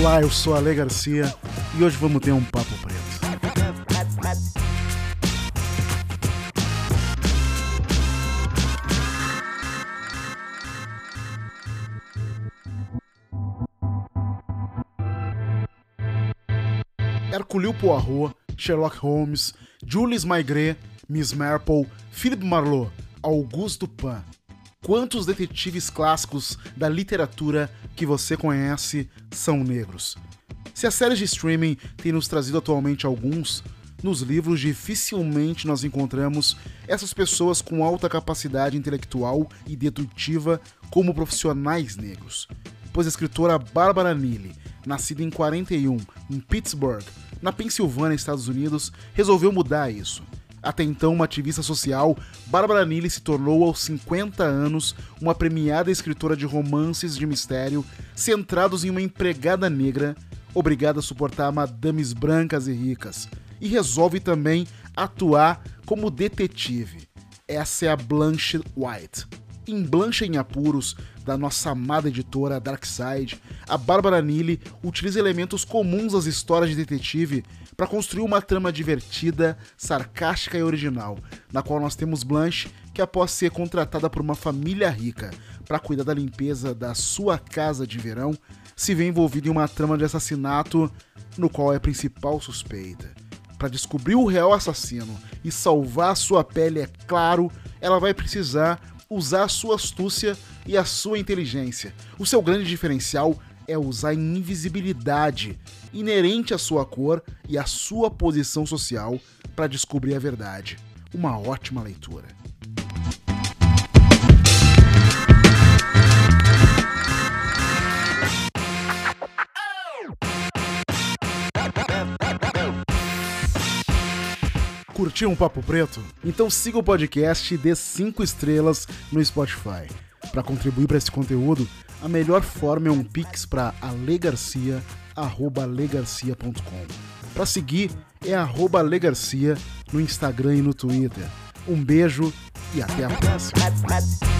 Olá, eu sou Ale Garcia e hoje vamos ter um papo preto. Hercule Poirot, Sherlock Holmes, Jules Maigret, Miss Marple, Philippe Marlowe, Auguste Dupin. Quantos detetives clássicos da literatura que você conhece são negros? Se as séries de streaming têm nos trazido atualmente alguns, nos livros dificilmente nós encontramos essas pessoas com alta capacidade intelectual e dedutiva como profissionais negros. Pois a escritora Barbara Neely, nascida em 41 em Pittsburgh, na Pensilvânia, Estados Unidos, resolveu mudar isso. Até então uma ativista social, Barbara Neely se tornou aos 50 anos uma premiada escritora de romances de mistério centrados em uma empregada negra obrigada a suportar madames brancas e ricas e resolve também atuar como detetive. Essa é a Blanche White. Em Blanche em Apuros, da nossa amada editora Darkside, a Bárbara Neely utiliza elementos comuns das histórias de detetive para construir uma trama divertida, sarcástica e original, na qual nós temos Blanche, que após ser contratada por uma família rica para cuidar da limpeza da sua casa de verão, se vê envolvida em uma trama de assassinato no qual é a principal suspeita. Para descobrir o real assassino e salvar sua pele, é claro, ela vai precisar usar a sua astúcia e a sua inteligência. O seu grande diferencial é usar a invisibilidade inerente à sua cor e à sua posição social para descobrir a verdade. Uma ótima leitura. Curtiu um Papo Preto? Então siga o podcast e dê 5 estrelas no Spotify. Para contribuir para esse conteúdo, a melhor forma é um pix para alegarcia@alegarcia.com. Para seguir é @alegarcia no Instagram e no Twitter. Um beijo e até a próxima.